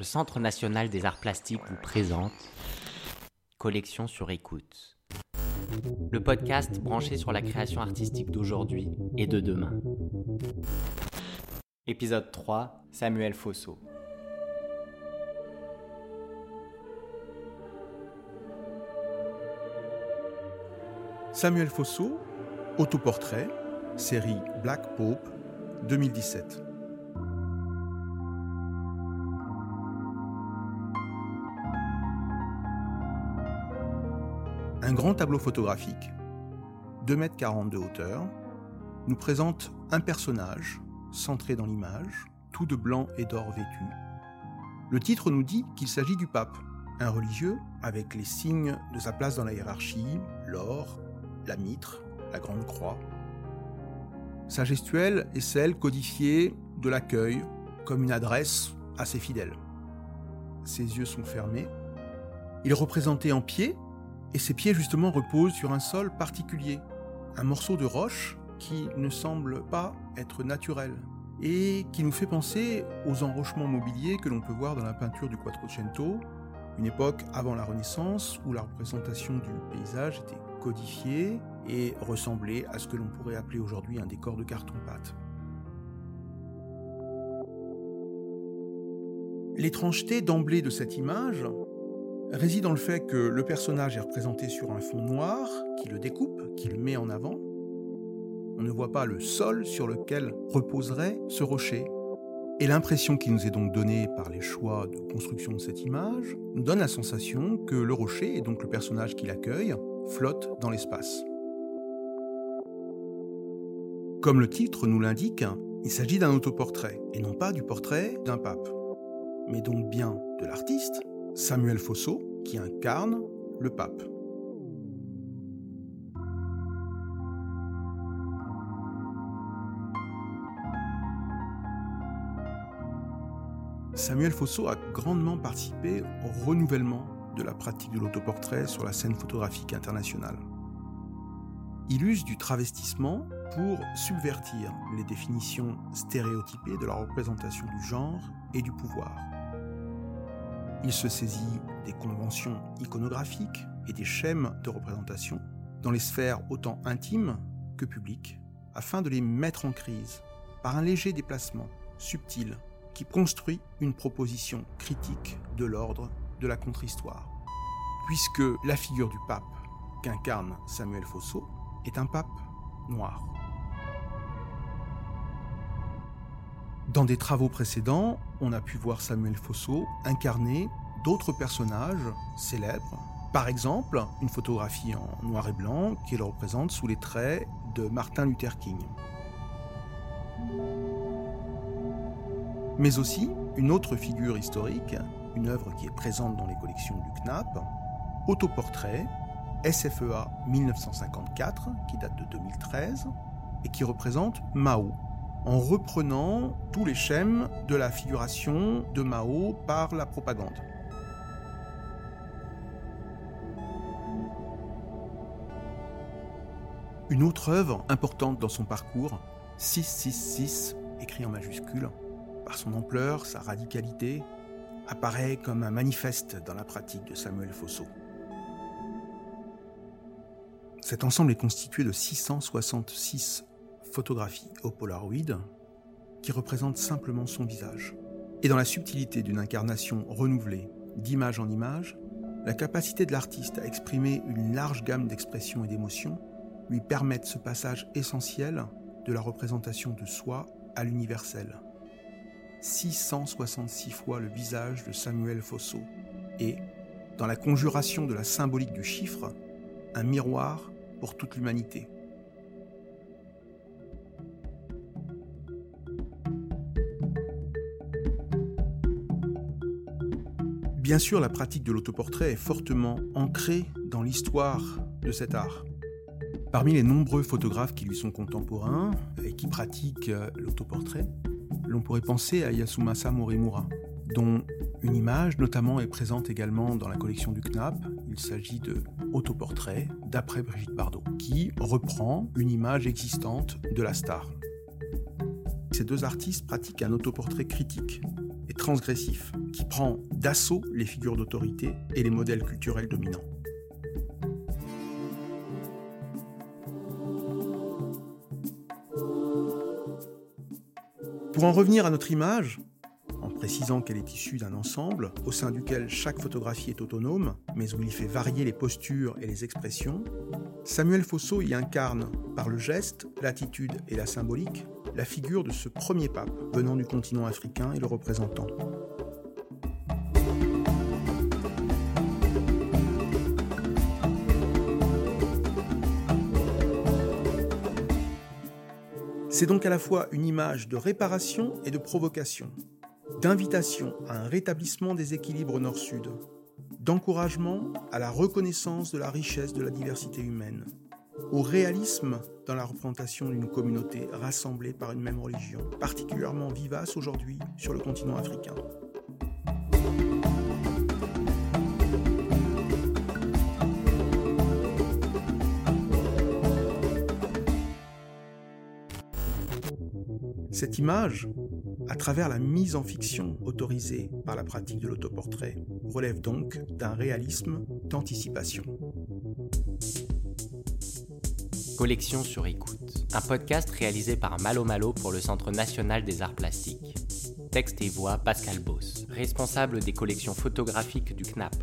le Centre national des arts plastiques vous présente Collection sur écoute. Le podcast branché sur la création artistique d'aujourd'hui et de demain. Épisode 3, Samuel Fosso. Samuel Fosso, autoportrait, série Black Pope, 2017. Un grand tableau photographique, 2,40 m de hauteur, nous présente un personnage centré dans l'image, tout de blanc et d'or vêtu. Le titre nous dit qu'il s'agit du pape, un religieux avec les signes de sa place dans la hiérarchie, l'or, la mitre, la grande croix. Sa gestuelle est celle codifiée de l'accueil comme une adresse à ses fidèles. Ses yeux sont fermés. Il est représenté en pied, et ses pieds justement reposent sur un sol particulier, un morceau de roche qui ne semble pas être naturel et qui nous fait penser aux enrochements mobiliers que l'on peut voir dans la peinture du Quattrocento, une époque avant la Renaissance où la représentation du paysage était codifiée et ressemblait à ce que l'on pourrait appeler aujourd'hui un décor de carton-pâte. L'étrangeté d'emblée de cette image réside dans le fait que le personnage est représenté sur un fond noir qui le découpe, qui le met en avant. On ne voit pas le sol sur lequel reposerait ce rocher. Et l'impression qui nous est donc donnée par les choix de construction de cette image donne la sensation que le rocher, et donc le personnage qui l'accueille, flotte dans l'espace. Comme le titre nous l'indique, il s'agit d'un autoportrait, et non pas du portrait d'un pape, mais donc bien de l'artiste, Samuel Fosso, qui incarne le pape. Samuel Fosso a grandement participé au renouvellement de la pratique de l'autoportrait sur la scène photographique internationale. Il use du travestissement pour subvertir les définitions stéréotypées de la représentation du genre et du pouvoir. Il se saisit des conventions iconographiques et des schèmes de représentation dans les sphères autant intimes que publiques, afin de les mettre en crise par un léger déplacement subtil qui construit une proposition critique de l'ordre de la contre-histoire. Puisque la figure du pape qu'incarne Samuel Fosso est un pape noir. Dans des travaux précédents, on a pu voir Samuel Fosso incarner d'autres personnages célèbres. Par exemple, une photographie en noir et blanc qui le représente sous les traits de Martin Luther King. Mais aussi une autre figure historique, une œuvre qui est présente dans les collections du CNAP, Autoportrait, SFEA 1954, qui date de 2013, et qui représente Mao, en reprenant tous les schèmes de la figuration de Mao par la propagande. Une autre œuvre importante dans son parcours, 666, écrit en majuscule, par son ampleur, sa radicalité, apparaît comme un manifeste dans la pratique de Samuel Fosso. Cet ensemble est constitué de 666 photographie au Polaroid qui représente simplement son visage. Et dans la subtilité d'une incarnation renouvelée, d'image en image, la capacité de l'artiste à exprimer une large gamme d'expressions et d'émotions lui permettent ce passage essentiel de la représentation de soi à l'universel. 666 fois le visage de Samuel Fosso et, dans la conjuration de la symbolique du chiffre, un miroir pour toute l'humanité. Bien sûr, la pratique de l'autoportrait est fortement ancrée dans l'histoire de cet art. Parmi les nombreux photographes qui lui sont contemporains et qui pratiquent euh, l'autoportrait, l'on pourrait penser à Yasumasa Morimura, dont une image notamment est présente également dans la collection du CNAP. Il s'agit de Autoportrait d'après Brigitte Bardot, qui reprend une image existante de la star. Ces deux artistes pratiquent un autoportrait critique, transgressif qui prend d'assaut les figures d'autorité et les modèles culturels dominants. Pour en revenir à notre image, en précisant qu'elle est issue d'un ensemble au sein duquel chaque photographie est autonome, mais où il fait varier les postures et les expressions, Samuel Fosso y incarne, par le geste, l'attitude et la symbolique, la figure de ce premier pape venant du continent africain et le représentant. C'est donc à la fois une image de réparation et de provocation, d'invitation à un rétablissement des équilibres nord-sud, d'encouragement à la reconnaissance de la richesse de la diversité humaine, au réalisme dans la représentation d'une communauté rassemblée par une même religion, particulièrement vivace aujourd'hui sur le continent africain. Cette image, à travers la mise en fiction autorisée par la pratique de l'autoportrait, relève donc d'un réalisme d'anticipation. Collection sur écoute, un podcast réalisé par Malo Malo pour le Centre national des arts plastiques. Texte et voix Pascal Boss, responsable des collections photographiques du CNAP.